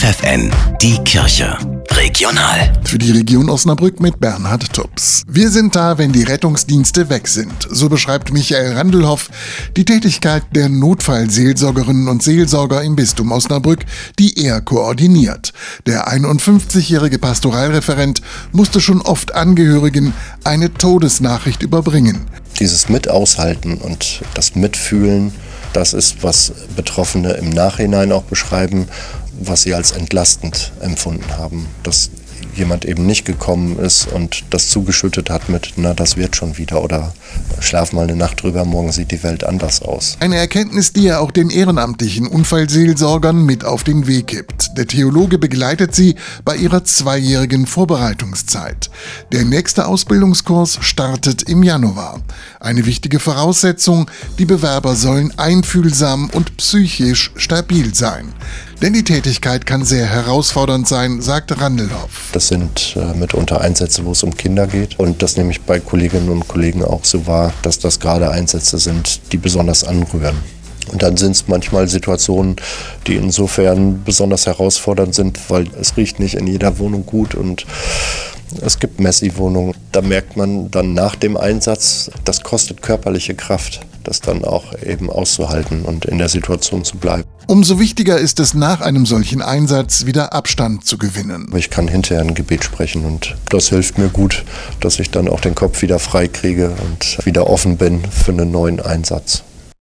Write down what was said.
FFN, die Kirche. Regional. Für die Region Osnabrück mit Bernhard Tubbs. Wir sind da, wenn die Rettungsdienste weg sind. So beschreibt Michael Randelhoff die Tätigkeit der Notfallseelsorgerinnen und Seelsorger im Bistum Osnabrück, die er koordiniert. Der 51-jährige Pastoralreferent musste schon oft Angehörigen eine Todesnachricht überbringen. Dieses Mitaushalten und das Mitfühlen, das ist, was Betroffene im Nachhinein auch beschreiben was sie als entlastend empfunden haben. Dass jemand eben nicht gekommen ist und das zugeschüttet hat mit, na, das wird schon wieder oder schlaf mal eine Nacht drüber, morgen sieht die Welt anders aus. Eine Erkenntnis, die er auch den ehrenamtlichen Unfallseelsorgern mit auf den Weg gibt. Der Theologe begleitet sie bei ihrer zweijährigen Vorbereitungszeit. Der nächste Ausbildungskurs startet im Januar. Eine wichtige Voraussetzung, die Bewerber sollen einfühlsam und psychisch stabil sein. Denn die Tätigkeit kann sehr herausfordernd sein, sagt Randelhoff. Das sind äh, mitunter Einsätze, wo es um Kinder geht. Und das nehme ich bei Kolleginnen und Kollegen auch so wahr, dass das gerade Einsätze sind, die besonders anrühren. Und dann sind es manchmal Situationen, die insofern besonders herausfordernd sind, weil es riecht nicht in jeder Wohnung gut und es gibt Messi-Wohnungen. Da merkt man dann nach dem Einsatz, das kostet körperliche Kraft, das dann auch eben auszuhalten und in der Situation zu bleiben. Umso wichtiger ist es nach einem solchen Einsatz wieder Abstand zu gewinnen. Ich kann hinterher ein Gebet sprechen und das hilft mir gut, dass ich dann auch den Kopf wieder frei kriege und wieder offen bin für einen neuen Einsatz.